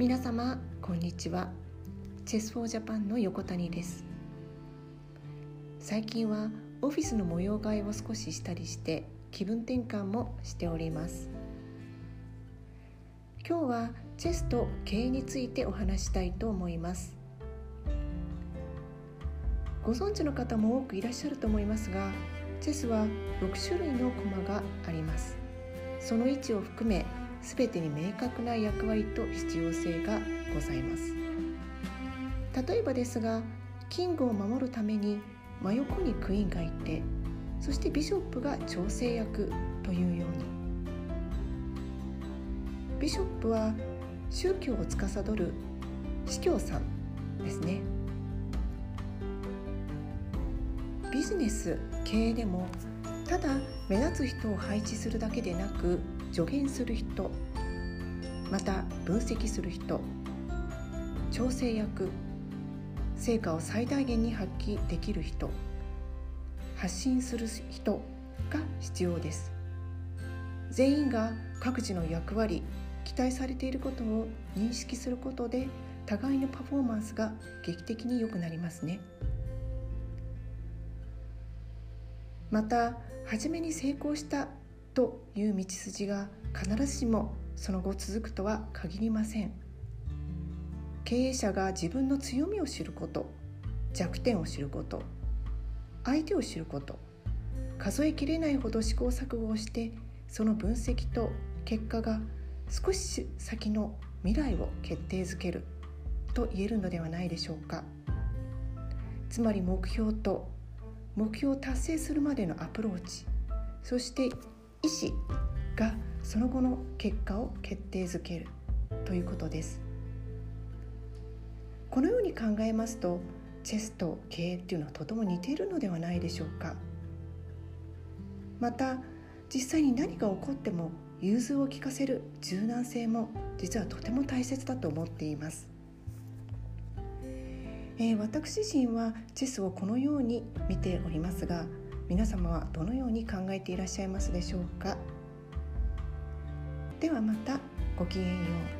皆様こんにちは。チェスフォージャパンの横谷です。最近はオフィスの模様替えを少ししたりして気分転換もしております。今日はチェスと経営についてお話したいと思います。ご存知の方も多くいらっしゃると思いますがチェスは6種類の駒があります。その位置を含め全てに明確な役割と必要性がございます。例えばですがキングを守るために真横にクイーンがいてそしてビショップが調整役というように。ビショップは宗教を司る司教さんですね。ビジネス経営でもただ目立つ人を配置するだけでなく助言する人また分析する人調整役成果を最大限に発揮できる人発信する人が必要です。全員が各自の役割期待されていることを認識することで互いのパフォーマンスが劇的に良くなりますね。また初めに成功したという道筋が必ずしもその後続くとは限りません。経営者が自分の強みを知ること弱点を知ること相手を知ること数えきれないほど試行錯誤をしてその分析と結果が少し先の未来を決定づけると言えるのではないでしょうか。つまり目標と目標を達成するまでのアプローチそして意思がその後の結果を決定づけるということです。このように考えますとチェスと経営っていうのはとても似ているのではないでしょうか。また実際に何が起こっても融通を利かせる柔軟性も実はとても大切だと思っています、えー、私自身はチェスをこのように見ておりますが皆様はどのように考えていらっしゃいますでしょうか？ではまたごきげんよう。